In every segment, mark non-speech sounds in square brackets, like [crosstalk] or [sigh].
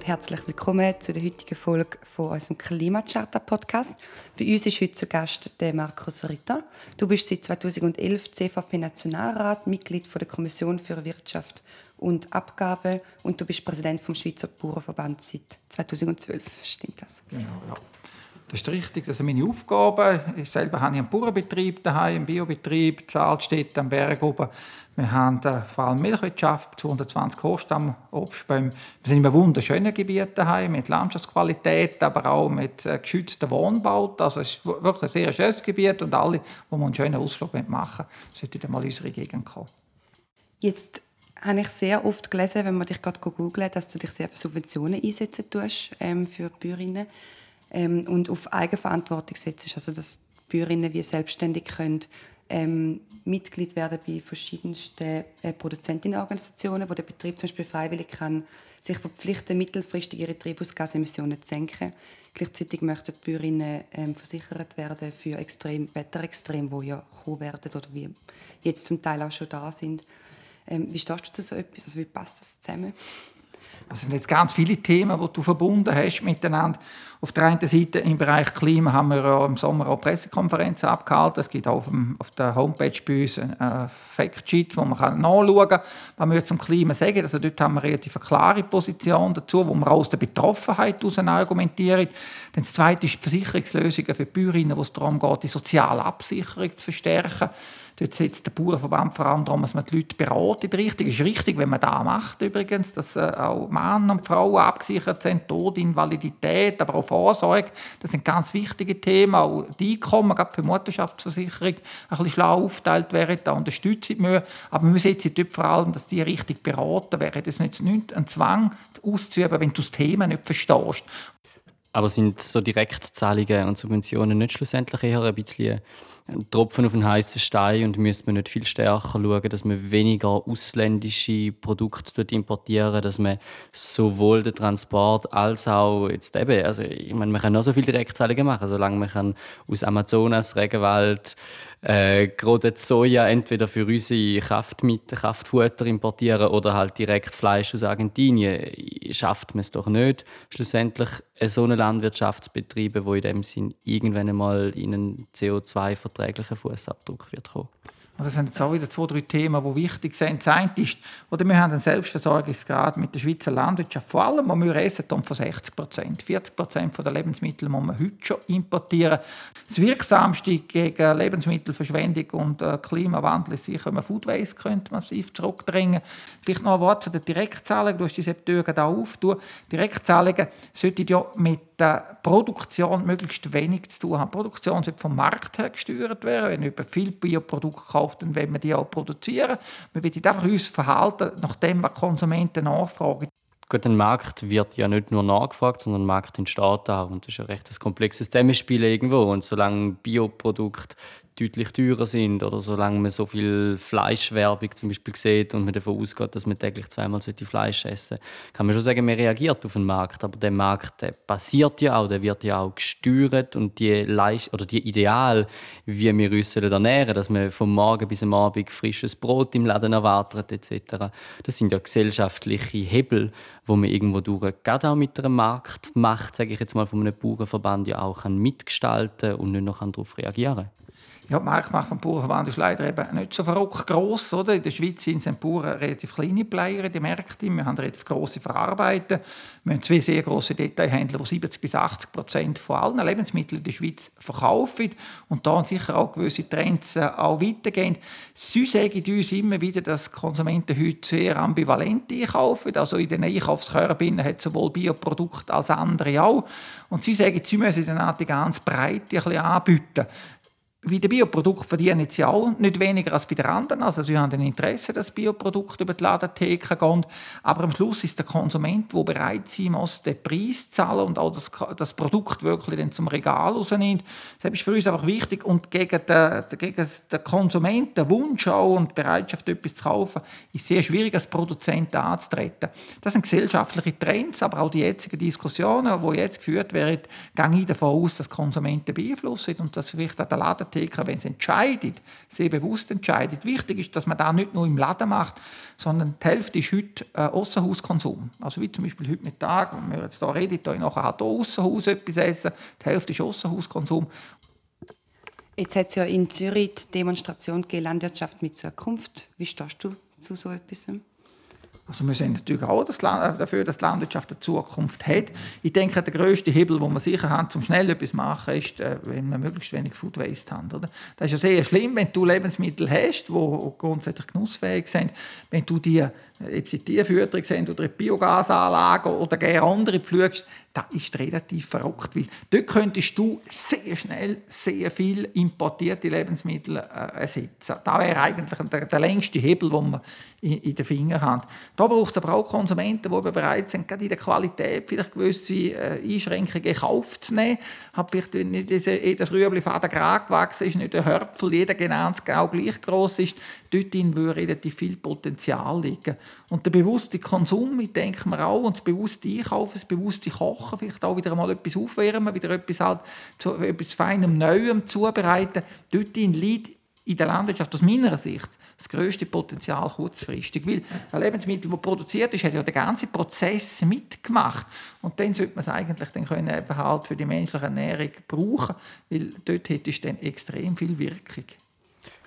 Und herzlich willkommen zu der heutigen Folge von unserem Klimacharta Podcast. Bei uns ist heute zu Gast der Markus Ritter. Du bist seit 2011 CVP-Nationalrat, Mitglied der Kommission für Wirtschaft und Abgabe und du bist Präsident vom Schweizer Bauernverband seit 2012. Stimmt das? Genau, ja. Das ist richtig, das sind meine Aufgaben. Ich selber habe einen Bauernbetrieb daheim, einen Biobetrieb, Zahlstedt am Berg oben. Wir haben äh, vor allem Milchwirtschaft, 220 Hochstamm, Obstbäume. Wir sind in einem wunderschönen Gebiet daheim, mit Landschaftsqualität, aber auch mit äh, geschützten Wohnbauten. Also es ist wirklich ein sehr schönes Gebiet und alle, die einen schönen Ausflug machen wollen, sollten mal in unsere Gegend kommen. Jetzt habe ich sehr oft gelesen, wenn man dich gerade googelt, dass du dich sehr für Subventionen einsetzen tust ähm, für Bäuerinnen ähm, und auf Eigenverantwortung setzt. Also dass Bäuerinnen wie selbstständig können ähm, Mitglied werden bei verschiedensten äh, Produzentinnenorganisationen, wo der Betrieb zum Beispiel freiwillig kann sich verpflichten, mittelfristig ihre Treibhausgasemissionen zu senken. Gleichzeitig möchten die Bäuerinnen ähm, versichert werden für extrem, Wetterextreme, die ja kommen werden oder wie jetzt zum Teil auch schon da sind. Ähm, wie stehst du zu so etwas? Also wie passt das zusammen? Das sind jetzt ganz viele Themen, die du verbunden hast miteinander. Auf der einen Seite im Bereich Klima haben wir ja im Sommer auch Pressekonferenzen abgehalten. Es gibt auf, dem, auf der Homepage bei uns ein Factsheet, wo man nachschauen kann, was wir zum Klima sagen. Also dort haben wir eine relativ klare Position dazu, wo wir aus der Betroffenheit heraus argumentieren. Dann das Zweite ist die Versicherungslösungen für die Bäuerinnen, wo es darum geht, die soziale Absicherung zu verstärken. Dort setzt der Bauernverband vor allem darum, dass man die Leute beratet. Richtig ist richtig, wenn man das macht übrigens, dass äh, auch Männer und Frauen abgesichert sind, Tod, Invalidität, aber auch Vorsorge. Das sind ganz wichtige Themen. Auch die Einkommen, gerade für Mutterschaftsversicherung, ein bisschen schlau aufteilt werden. Da unterstützen wir. Aber wir setzen dort vor allem, dass die richtig beraten werden. Das ist nicht ein Zwang auszuüben, wenn du das Thema nicht verstehst. Aber sind so Direktzahlungen und Subventionen nicht schlussendlich eher ein bisschen ein Tropfen auf einen heißen Stein und müsste man nicht viel stärker schauen, dass man weniger ausländische Produkte importieren, dass man sowohl den Transport als auch jetzt eben, also ich meine, man kann noch so viele Direktzahlungen machen, solange man kann aus Amazonas, Regenwald, äh, gerade Soja entweder für unsere Kraftmittel, Kraftfutter importieren oder halt direkt Fleisch aus Argentinien, schafft man es doch nicht, schlussendlich so eine Landwirtschaftsbetriebe, wo in dem Sinn irgendwann einmal in einen CO2-verträglichen Fußabdruck wird kommen. Also das sind jetzt auch wieder zwei, drei Themen, die wichtig sind. Das eine ist, oder wir haben einen Selbstversorgungsgrad mit der Schweizer Landwirtschaft, vor allem, wo wir essen, von 60 Prozent. 40 Prozent der Lebensmittel muss man heute schon importieren. Das Wirksamste gegen Lebensmittelverschwendung und äh, Klimawandel ist sicher, wenn man Food Waste könnte massiv zurückdrängen Vielleicht noch ein Wort zu den Direktzahlungen. Du hast diese Tür da auftun. Direktzahlungen sollten ja mit der Produktion möglichst wenig zu tun haben. Die Produktion sollte vom Markt her gesteuert werden. Wenn jemand viel Bioprodukte kauft, dann wollen wir die auch produzieren. Wir wollen einfach uns verhalten nach dem, was Konsumenten nachfragen. Gut, ein Markt wird ja nicht nur nachgefragt, sondern ein Markt entsteht auch. Und das ist ein recht komplexes Zusammenspiel irgendwo. Und solange Bioprodukte deutlich teurer sind oder solange man so viel Fleischwerbung zum Beispiel sieht und man davon ausgeht, dass man täglich zweimal Fleisch essen sollte, kann man schon sagen, man reagiert auf den Markt. Aber der Markt der passiert ja auch, der wird ja auch gesteuert und die, Leist oder die Ideal, wie wir uns ernähren dass man vom Morgen bis am Abend frisches Brot im Laden erwartet etc., das sind ja gesellschaftliche Hebel, wo man irgendwo durch, gerade auch mit einer Marktmacht, sage ich jetzt mal, von einem Bauernverband ja auch mitgestalten und nicht noch darauf reagieren kann. Ja, die Marktmacht vom Bauernverband ist leider eben nicht so verrückt gross. Oder? In der Schweiz sind es Bauern relativ kleine Player in den Märkten. Wir haben relativ grosse Verarbeiter. Wir haben zwei sehr grosse Detailhändler, die 70 bis 80 Prozent von allen Lebensmitteln in der Schweiz verkaufen. Und da sicher auch gewisse Trends äh, auch weitergehen. Sie sagen uns immer wieder, dass Konsumenten heute sehr ambivalent einkaufen. Also in den Einkaufskörben hat sowohl Bioprodukte als andere auch. Und sie sagen, sie müssen dann die ganz Breite ein bisschen anbieten. Bei den Bioprodukten verdienen sie auch nicht weniger als bei den anderen. Also sie haben ein Interesse, dass Bioprodukte über die Ladentheke gehen. Aber am Schluss ist der Konsument, der bereit sein muss, den Preis zu zahlen und auch das, das Produkt wirklich dann zum Regal rausnimmt. Das ist für uns einfach wichtig. Und gegen den, gegen den Konsumenten Wunsch auch und Bereitschaft, etwas zu kaufen, ist sehr schwierig, als Produzent anzutreten. Das sind gesellschaftliche Trends, aber auch die jetzigen Diskussionen, die jetzt geführt werden, gehen davon aus, dass Konsumenten beeinflussen und dass vielleicht auch der Laden Apotheke, wenn es entscheidet, sehr bewusst entscheidet. Wichtig ist, dass man das nicht nur im Laden macht, sondern die Hälfte ist heute äh, Aussenhauskonsum. Also wie zum Beispiel heute Mittag, wenn wir jetzt hier reden, hier nachher halt Aussenhaus etwas essen, die Hälfte ist Aussenhauskonsum. Jetzt hat es ja in Zürich die Demonstration gegeben, Landwirtschaft mit Zukunft. Wie stehst du zu so etwas? Also wir sind natürlich auch äh, dafür, dass die Landwirtschaft eine Zukunft hat. Ich denke, der grösste Hebel, den wir sicher haben, um schnell etwas zu machen, ist, äh, wenn wir möglichst wenig Food Waste haben. Oder? Das ist ja sehr schlimm, wenn du Lebensmittel hast, die grundsätzlich genussfähig sind, wenn du die ob sie Tierfütterung sind oder eine Biogasanlage oder gerne andere pflugst, das ist relativ verrückt. Weil dort könntest du sehr schnell sehr viel importierte Lebensmittel äh, ersetzen. Das wäre eigentlich der, der längste Hebel, den man in, in den Fingern hat. Da braucht es aber auch Konsumenten, die bereit sind, gerade in der Qualität vielleicht gewisse äh, Einschränkungen in Kauf zu nehmen. Hat vielleicht nicht jedes Rüebli Faden gerade gewachsen ist, nicht der Hörpfel, jeder genau gleich groß ist. Dort würde relativ viel Potenzial liegen. Und der bewusste Konsum, ich denke mir auch, und das bewusste Einkaufen, das bewusste Kochen, vielleicht auch wieder mal etwas aufwärmen, wieder etwas, halt etwas Feinem, Neuem zubereiten, dort liegt in der Landwirtschaft aus meiner Sicht das größte Potenzial kurzfristig. Weil ein Lebensmittel, das produziert ist, hat ja den ganzen Prozess mitgemacht. Und dann sollte man es eigentlich dann können eben halt für die menschliche Ernährung brauchen, weil dort hätte es dann extrem viel Wirkung.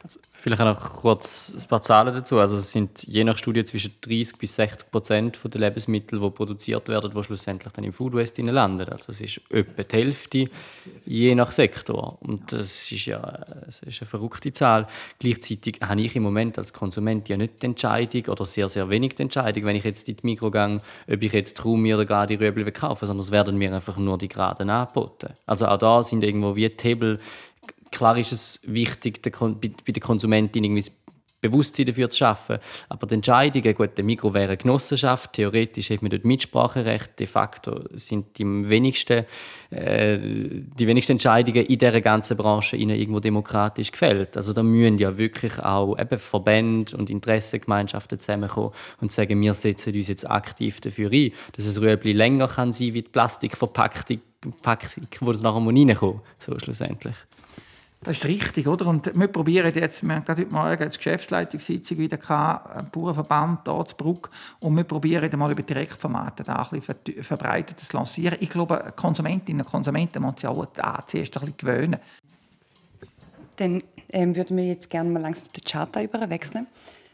Also vielleicht noch kurz ein paar Zahlen dazu. Also es sind je nach Studie zwischen 30 bis 60 Prozent der Lebensmittel, die produziert werden, die schlussendlich dann im Food Waste landen. Also es ist etwa die Hälfte, je nach Sektor. Und das ist ja das ist eine verrückte Zahl. Gleichzeitig habe ich im Moment als Konsument ja nicht die Entscheidung oder sehr, sehr wenig die Entscheidung, wenn ich jetzt in die Mikro gehe, ob ich jetzt Traumi oder gerade Röbel kaufe, sondern es werden mir einfach nur die Geraden angeboten. Also auch da sind irgendwo wie Hebel Klar ist es wichtig, bei der Konsumentin irgendwie Bewusstsein dafür zu schaffen. Aber die Entscheidungen, gut, der Mikro wäre eine Genossenschaft, theoretisch hat man dort Mitspracherecht, de facto sind die wenigsten, äh, die wenigsten Entscheidungen in dieser ganzen Branche ihnen irgendwo demokratisch gefällt. Also da müssen ja wirklich auch eben Verbände und Interessengemeinschaften zusammenkommen und sagen, wir setzen uns jetzt aktiv dafür ein, dass es Rüebli länger kann sein wie die Plastikverpackung, wo das nachher reinkommt, so schlussendlich. Das ist richtig, oder? Und wir probieren jetzt, wir haben gerade heute Morgen eine Geschäftsleitungssitzung wieder gehabt, Bauernverband hier zu Bruck, und wir probieren mal über Direktformate da ein bisschen verbreitet zu lancieren. Ich glaube, Konsumentinnen und Konsumenten müssen sich auch da zuerst ein bisschen gewöhnen. Dann ähm, würden wir jetzt gerne mal langsam den Charta überwechseln.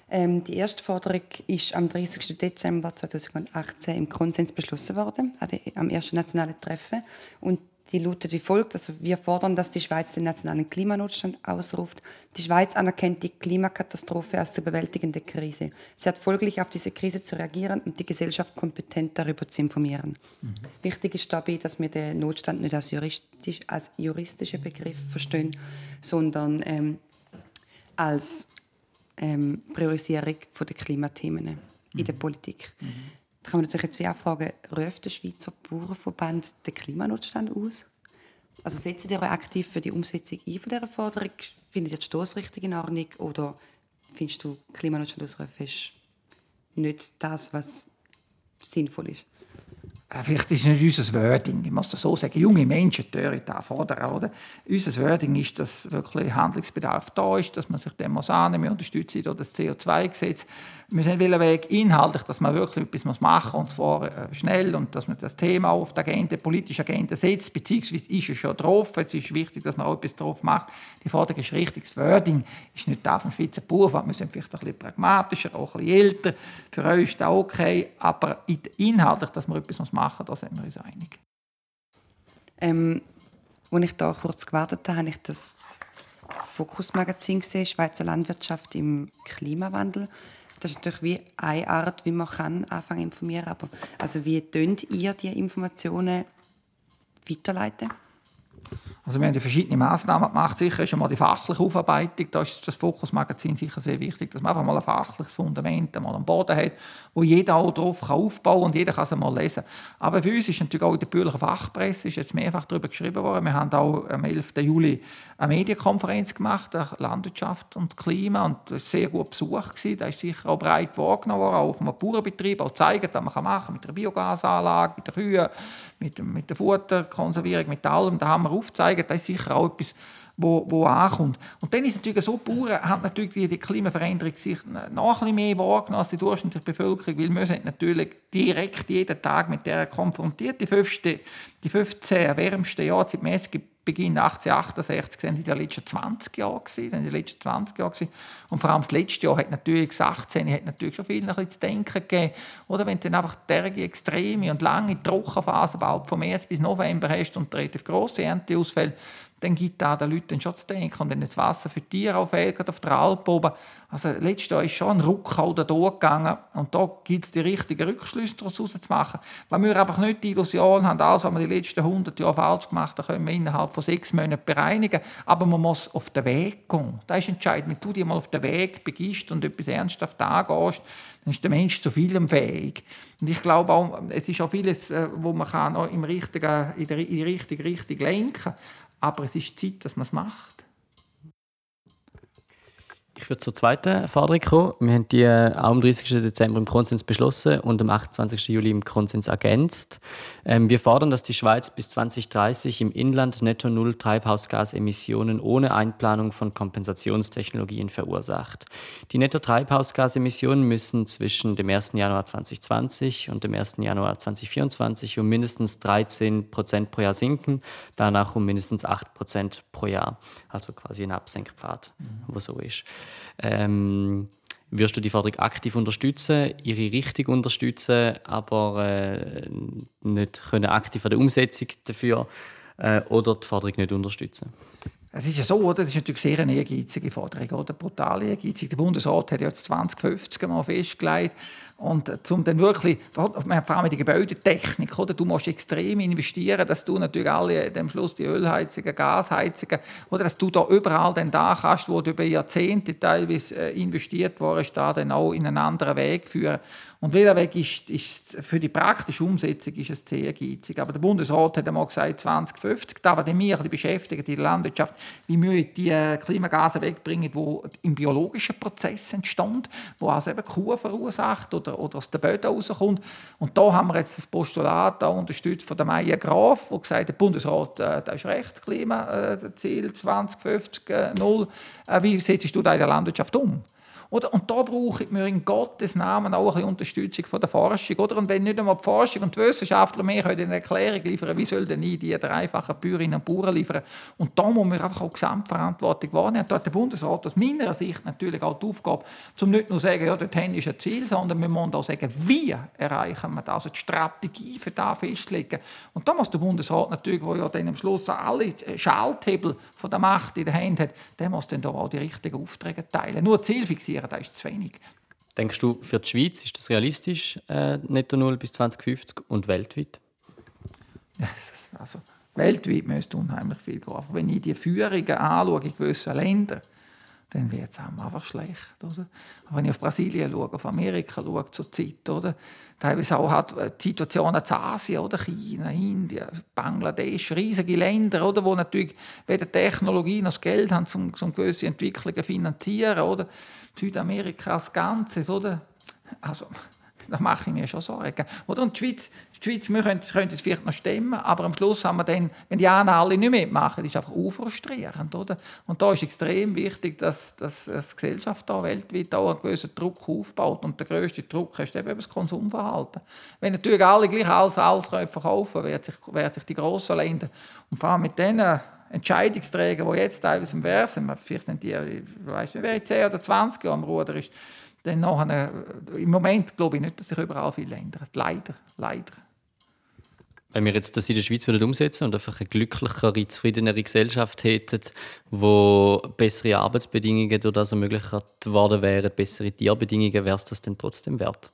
Ähm, die erste Forderung ist am 30. Dezember 2018 im Konsens beschlossen worden, am ersten nationalen Treffen. Und die lautet wie folgt. Also wir fordern, dass die Schweiz den nationalen Klimanotstand ausruft. Die Schweiz anerkennt die Klimakatastrophe als zu bewältigende Krise. Sie hat folglich auf diese Krise zu reagieren und die Gesellschaft kompetent darüber zu informieren. Mhm. Wichtig ist dabei, dass wir den Notstand nicht als, juristisch, als juristischer Begriff verstehen, sondern ähm, als ähm, Priorisierung der Klimathemen in der mhm. Politik. Mhm. Da kann man natürlich jetzt auch fragen, ruft der Schweizer Bauernverband den Klimanotstand aus? Also setzen ihr euch aktiv für die Umsetzung ein von dieser Forderung? Findet ihr die Stoßrichtung in Ordnung? Oder findest du, Klimanotstand ausrufen ist nicht das, was sinnvoll ist? Äh, vielleicht ist nicht unser Wording, ich muss das so sagen, junge Menschen hören da fordern. Oder? Unser Wording ist, dass wirklich Handlungsbedarf da ist, dass man sich dem muss annehmen muss. Wir unterstützen das CO2-Gesetz. Wir sind will Weg inhaltlich, dass man wirklich etwas machen muss, und zwar äh, schnell, und dass man das Thema auf die Agenda, politische Agenda setzt, beziehungsweise ist es schon drauf. Es ist wichtig, dass man auch etwas drauf macht. Die Forderung ist richtig. Das Wording ist nicht da vom Schweizer Bauernfahrt. Wir sind vielleicht ein bisschen pragmatischer, auch ein bisschen älter. Für euch ist das okay, aber inhaltlich, dass man etwas machen machen, da sind wir uns einig. Ähm, als ich da kurz gewartet habe, habe ich das Fokus-Magazin gesehen, Schweizer Landwirtschaft im Klimawandel. Das ist natürlich wie eine Art, wie man kann anfangen zu informieren. Aber also wie könnt ihr die Informationen weiterleiten? Also wir haben verschiedene Massnahmen gemacht. Sicher ist einmal die fachliche Aufarbeitung. Da ist das Fokusmagazin sicher sehr wichtig, dass man einfach mal ein fachliches Fundament mal am Boden hat, wo jeder auch drauf kann aufbauen und jeder kann es mal lesen. Aber für uns ist natürlich auch in der bürgerlichen Fachpresse ist jetzt mehrfach darüber geschrieben worden. Wir haben auch am 11. Juli eine Medienkonferenz gemacht, Landwirtschaft und Klima, und das war sehr gut Besuch. Gewesen. Da ist sicher auch breit wahrgenommen worden, auch auf einem Bauernbetrieb, auch zeigen, was man machen kann mit der Biogasanlage, mit den Kühen, mit, mit der Futterkonservierung, mit allem. Da haben wir aufgezeigt, das ist sicher auch etwas, wo, wo ankommt. Und dann ist es natürlich so, die Bauern haben natürlich die Klimaveränderung sich noch ein mehr wahrgenommen als die durchschnittliche Bevölkerung, weil wir sind natürlich direkt jeden Tag mit der konfrontiert. Die 15, die 15 wärmsten Jahre seit Beginn 1868 sind in den letzten 20 Jahren in den letzten 20 Jahren und vor allem das letzte Jahr hat natürlich das 18 hat natürlich schon viel zu denken gegeben, oder wenn du dann einfach derige extreme und lange Trockenphasen bald von März bis November hast und relativ grosse Ernteausfälle, dann gibt da den Leuten schon zu denken. Und wenn das Wasser für Tiere auffällt, auf der Alp oben, also letztes Jahr ist schon ein Ruck da durchgegangen und da gibt es die richtigen Rückschlüsse daraus zu machen. Weil wir einfach nicht die Illusion haben, alles, was wir die letzten 100 Jahre falsch gemacht haben, können wir innerhalb von sechs Monaten bereinigen. Aber man muss auf den Weg gehen. Das ist entscheidend. Wenn du dich mal auf den Weg begibst und etwas ernsthaft angehst, dann ist der Mensch zu vielem fähig. Und ich glaube auch, es ist auch vieles, äh, wo man kann im richtigen, in die richtige Richtung lenken kann. Aber es ist Zeit, dass man es macht. Ich würde zur zweiten Forderung kommen. Wir haben die äh, auch am 30. Dezember im Konsens beschlossen und am 28. Juli im Konsens ergänzt. Ähm, wir fordern, dass die Schweiz bis 2030 im Inland netto null Treibhausgasemissionen ohne Einplanung von Kompensationstechnologien verursacht. Die netto Treibhausgasemissionen müssen zwischen dem 1. Januar 2020 und dem 1. Januar 2024 um mindestens 13 Prozent pro Jahr sinken, danach um mindestens 8 Prozent pro Jahr. Also quasi ein Absenkpfad, mhm. wo so ist. Ähm, wirst du die Forderung aktiv unterstützen, ihre Richtung unterstützen, aber äh, nicht können aktiv an der Umsetzung dafür äh, oder die Forderung nicht unterstützen? Es ist ja so, oder? das ist natürlich sehr eine ehrgeizige Forderung, oder? brutal ehrgeizig. Der Bundesrat hat ja jetzt 2050 mal festgelegt, und äh, zum dann wirklich, vor allem in die Gebäudetechnik, oder? du musst extrem investieren, dass du natürlich alle am Schluss die Ölheizungen, Gasheizungen, oder dass du da überall den da hast, wo du über Jahrzehnte teilweise äh, investiert worden da dann auch in einen anderen Weg führen. Und welcher Weg ist, ist für die praktische Umsetzung ist es sehr ehrgeizig. Aber der Bundesrat hat einmal gesagt 2050, da was mich ein beschäftigt in der Landwirtschaft, wie wir die äh, Klimagase wegbringen, die im biologischen Prozess entstehen, wo also eben Kuh verursacht oder oder, oder aus den Böden rauskommt. Und da haben wir jetzt das Postulat unterstützt von der Maya Graf, die gesagt der Bundesrat, äh, da ist recht, Klimaziel äh, 2050 äh, null. Äh, wie setzt du da in der Landwirtschaft um? Oder? Und da brauchen wir in Gottes Namen auch ein Unterstützung von der Forschung. Oder? Und wenn nicht einmal die Forschung und die Wissenschaftler mehr können eine Erklärung liefern wie soll denn ich die dreifachen Bäuerinnen und Bauern liefern? Und da muss man einfach auch Gesamtverantwortung wahrnehmen. Da hat der Bundesrat aus meiner Sicht natürlich auch die Aufgabe, um nicht nur zu sagen, ja, dort ist ein Ziel, sondern wir müssen auch sagen, wie erreichen wir das, also die Strategie für das festlegen. Und da muss der Bundesrat natürlich, der ja dann am Schluss alle Schalthebel von der Macht in der Hand hat, der muss dann da auch die richtigen Aufträge teilen. Nur Ziel fixieren reduzieren, das ist zu wenig. Denkst du, für die Schweiz ist das realistisch, äh, netto null bis 2050 und weltweit? [laughs] also, weltweit müsste unheimlich viel gehen. Aber wenn ich die Führungen anschaue in gewissen Ländern, dann wird es einfach schlecht. Oder? Aber wenn ich auf Brasilien schaue, auf Amerika schaue zur Zeit, oder? teilweise auch hat äh, die Situation in Asien, oder? China, Indien, Bangladesch, riesige Länder, oder? wo natürlich weder Technologie noch das Geld haben, um, um gewisse Entwicklungen zu finanzieren. Oder? Südamerika als Ganzes. Oder? Also, [laughs] da mache ich mir schon Sorgen. Oder? Und die Schweiz, die Schweiz wir können, können es vielleicht noch stemmen, aber am Schluss haben wir dann, wenn die anderen alle nicht mitmachen, ist einfach frustrierend. Oder? Und da ist extrem wichtig, dass, dass die Gesellschaft da weltweit auch einen gewissen Druck aufbaut. Und der grösste Druck ist eben das Konsumverhalten. Wenn natürlich alle gleich alles, alles verkaufen können, werden sich, werden sich die grossen Länder und vor allem mit denen Entscheidungsträgern, die jetzt teilweise im Vers sind, vielleicht sind die, ich weiß nicht, wer 10 oder 20 Jahre am Ruder ist, dann nachher, äh, im Moment glaube ich nicht, dass sich überall viel ändert. Leider, leider. Wenn wir jetzt das in der Schweiz würden umsetzen und einfach eine glücklichere, zufriedenere Gesellschaft hätten, wo bessere Arbeitsbedingungen durch das ermöglicht worden wären, bessere Tierbedingungen, wäre es das dann trotzdem wert?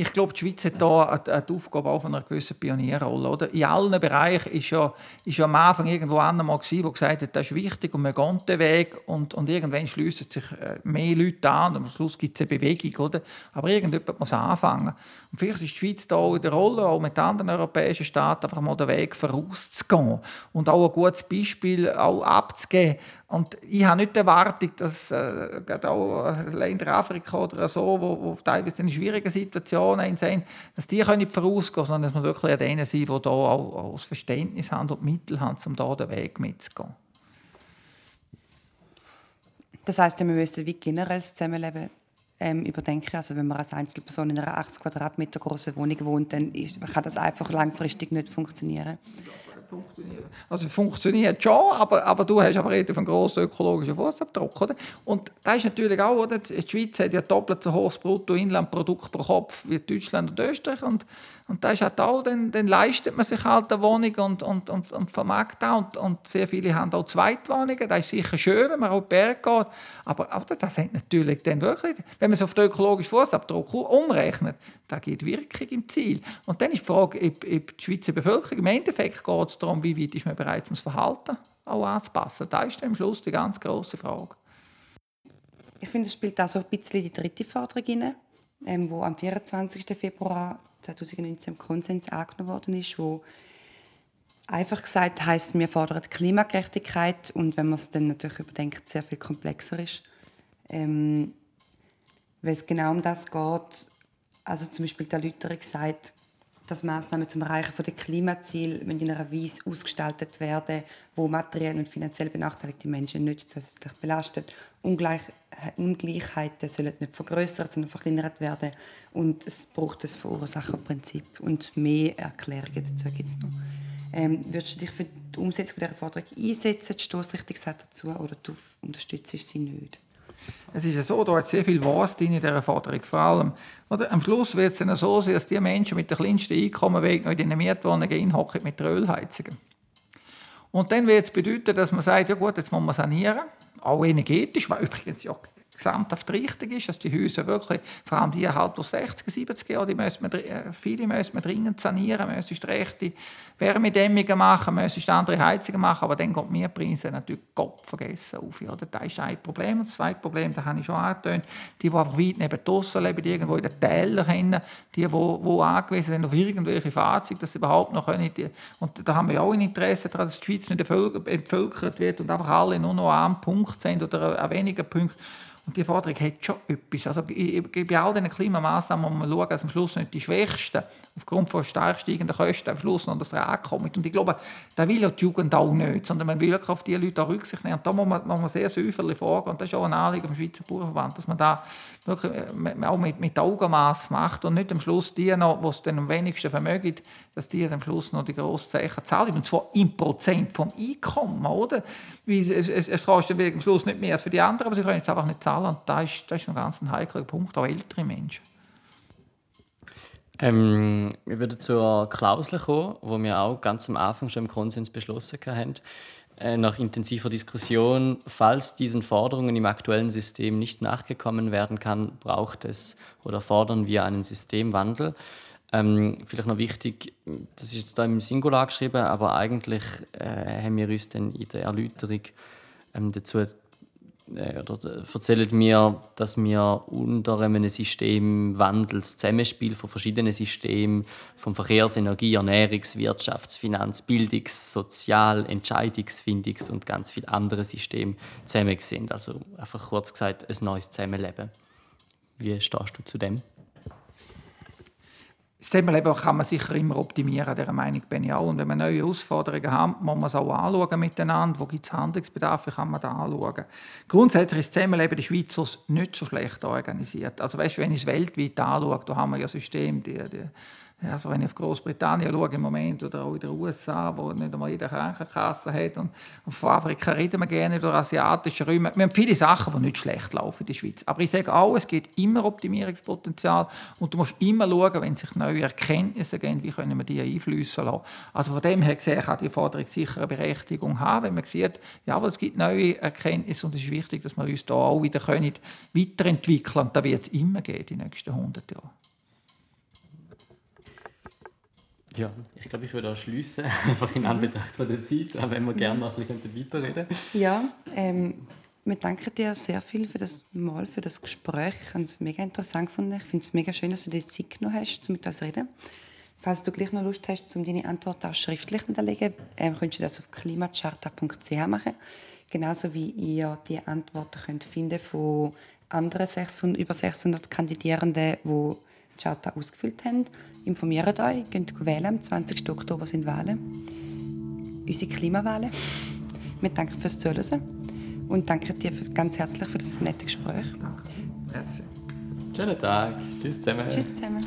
Ich glaube, die Schweiz hat hier die Aufgabe auch von einer gewissen Pionierrolle. Oder? In allen Bereichen ist ja, ist ja am Anfang irgendwo einer mal gewesen, der gesagt hat, das ist wichtig und wir gehen den Weg und, und irgendwann schließen sich äh, mehr Leute an und am Schluss gibt es eine Bewegung. Oder? Aber irgendjemand muss anfangen. Und vielleicht ist die Schweiz da auch in der Rolle, auch mit anderen europäischen Staaten, einfach mal den Weg vorauszugehen und auch ein gutes Beispiel auch abzugeben, und ich habe nicht die Erwartung, dass äh, gerade auch äh, Länder Afrika oder so, wo, wo teilweise in schwierigen Situationen sind, dass die können vorausgehen, sondern dass man wirklich an denen sein, die da auch, auch das Verständnis haben und die Mittel haben, um da den Weg mitzugehen. Das heißt, wir müssen wie generell das Zusammenleben ähm, überdenken. Also wenn man als Einzelperson in einer 80 Quadratmeter großen Wohnung wohnt, dann kann das einfach langfristig nicht funktionieren funktionieren. Also funktioniert schon, aber, aber du hast aber einen grossen ökologischen Fußabdruck. Oder? Und das ist natürlich auch, oder? die Schweiz hat ja doppelt so hohes Bruttoinlandprodukt pro Kopf wie Deutschland und Österreich. Und, und das ist halt auch, dann, dann leistet man sich halt eine Wohnung und, und, und, und vermarktet auch. Und, und sehr viele haben auch Zweitwohnungen. Das ist sicher schön, wenn man auch Berg geht. Aber, aber das hat natürlich dann wirklich, wenn man es auf den ökologischen Fußabdruck umrechnet, da geht Wirkung im Ziel. Und dann ist die Frage, ob, ob die Schweizer Bevölkerung, im Endeffekt geht darum, wie weit ist man bereit, das Verhalten auch anzupassen. Das ist am Schluss die ganz große Frage. Ich finde, es spielt auch so ein bisschen die dritte Forderung rein, ähm, wo am 24. Februar 2019 im Konsens angenommen worden ist, wo einfach gesagt heißt, wir fordern Klimagerechtigkeit und wenn man es dann natürlich überdenkt, sehr viel komplexer ist, ähm, weil es genau um das geht. Also zum Beispiel der Erläuterung sagt, dass Maßnahmen zum Erreichen der Klimaziele in einer Weise ausgestaltet werden, wo materiell und finanziell benachteiligte Menschen nicht zusätzlich belastet. Ungleich Ungleichheiten sollen nicht vergrößert, sondern verkleinert werden. Und es braucht das Verursacherprinzip. Und mehr Erklärungen dazu gibt es noch. Ähm, würdest du dich für die Umsetzung dieser Forderung einsetzen? Die Stoßrichtung dazu oder du unterstützt sie nicht? Es ist ja so, da hat sehr viel Wahres in dieser Forderung. Vor allem, oder? am Schluss wird es dann so sein, dass die Menschen mit dem kleinsten Einkommen noch in den Mietwohnungen hinhocken mit Ölheizungen. Und dann wird es bedeuten, dass man sagt, ja gut, jetzt muss man sanieren. Auch energetisch, was übrigens ja gesamthaft richtig ist, dass die Häuser wirklich, vor allem die halt durch 60, 70 Jahre, die müssen man, äh, viele müssen man dringend sanieren, müssen rechte Wärmedämmungen machen, müssen andere Heizungen machen, aber dann geht mir Preise natürlich Gott vergessen auf. Oder? Das ist ein Problem. Und das zweite Problem, das habe ich schon angetönt, die, die einfach weit neben draussen leben, irgendwo in den Tälern hin, die, die, die angewiesen sind auf irgendwelche Fahrzeuge, dass sie überhaupt noch können. Die, und da haben wir auch ein Interesse daran, dass die Schweiz nicht entvölkert wird und einfach alle nur noch an einem Punkt sind oder an wenigen Punkten. Und die Forderung hat schon etwas. Also bei all diesen Klimamaßnahmen muss man schauen, dass am Schluss nicht die Schwächsten aufgrund von stark steigenden Kosten am Schluss noch das Rad kommen. Und ich glaube, da will ja die Jugend auch nicht, sondern man will wirklich auf diese Leute auch Rücksicht nehmen. Und da muss man, muss man sehr säuferlich vorgehen. Und das ist auch ein Anliegen vom Schweizer Bauernverband, dass man da wirklich äh, auch mit, mit Augenmaß macht und nicht am Schluss die noch, die es dann am wenigsten vermögen, dass die am Schluss noch die grossen Zeichen zahlen. Und zwar im Prozent vom Einkommen, oder? Es, es, es kostet am Schluss nicht mehr als für die anderen, aber sie können es einfach nicht zahlen. Und das ist, das ist ein ganz heikler Punkt, auch ältere Menschen. Ähm, wir würden zur Klausel kommen, wo wir auch ganz am Anfang schon im Konsens beschlossen haben. Äh, nach intensiver Diskussion, falls diesen Forderungen im aktuellen System nicht nachgekommen werden kann, braucht es oder fordern wir einen Systemwandel. Ähm, vielleicht noch wichtig, das ist jetzt da im Singular geschrieben, aber eigentlich äh, haben wir uns dann in der Erläuterung ähm, dazu oder erzählen mir, dass wir unter einem Systemwandel, das Zusammenspiel von verschiedenen Systemen, vom Verkehrs-, Energie-, Ernährungs-, Wirtschafts-, Finanz-, Bildungs-, Sozial-, Entscheidungsfindungs- und ganz viele andere Systeme zusammen sind. Also einfach kurz gesagt, ein neues Zusammenleben. Wie stehst du zu dem? Das Zusammenleben kann man sicher immer optimieren, dieser Meinung bin ich auch. Und wenn wir neue Herausforderungen haben, muss man es auch anschauen miteinander. Wo gibt es Handlungsbedarf, kann man da anschauen. Grundsätzlich ist das Zusammenleben der Schweizer nicht so schlecht organisiert. Also weißt, wenn ich es weltweit anschaue, da haben wir ja Systeme, die, die also wenn ich auf Großbritannien schaue im Moment oder auch in den USA, wo nicht einmal jede Krankenkasse hat und von Afrika reden wir gerne oder asiatischen Räumen. Wir haben viele Sachen, die nicht schlecht laufen in der Schweiz. Aber ich sage auch, es gibt immer Optimierungspotenzial und du musst immer schauen, wenn sich neue Erkenntnisse geben, wie können wir die einflüssen lassen. Also von dem her gesehen kann die Forderung sicher eine Berechtigung haben, wenn man sieht, ja, es gibt neue Erkenntnisse und es ist wichtig, dass wir uns da auch wieder können weiterentwickeln können. Und da wird es immer gehen, die nächsten 100 Jahre. Ja, ich glaube, ich würde auch schließen, [laughs] einfach in Anbetracht von der Zeit, auch wenn wir gerne noch ein bisschen weiterreden Ja, ähm, wir danken dir sehr viel für das Mal, für das Gespräch. Ich habe es mega interessant gefunden. Ich finde es mega schön, dass du dir Zeit genommen hast, um mit uns zu reden. Falls du gleich noch Lust hast, um deine Antwort auch schriftlich niederzulegen, ähm, könntest du das auf klimacharta.ch machen. Genauso wie ihr die Antworten könnt finden von anderen 600, über 600 Kandidierenden, die die Charta ausgefüllt haben informiert euch, geht wählen. Am 20. Oktober sind Wahlen. Unsere Klimawahlen. Wir danken fürs Zuhören. und danke dir ganz herzlich für das nette Gespräch. Danke. Merci. Schönen Tag. Tschüss zusammen. Tschüss zusammen.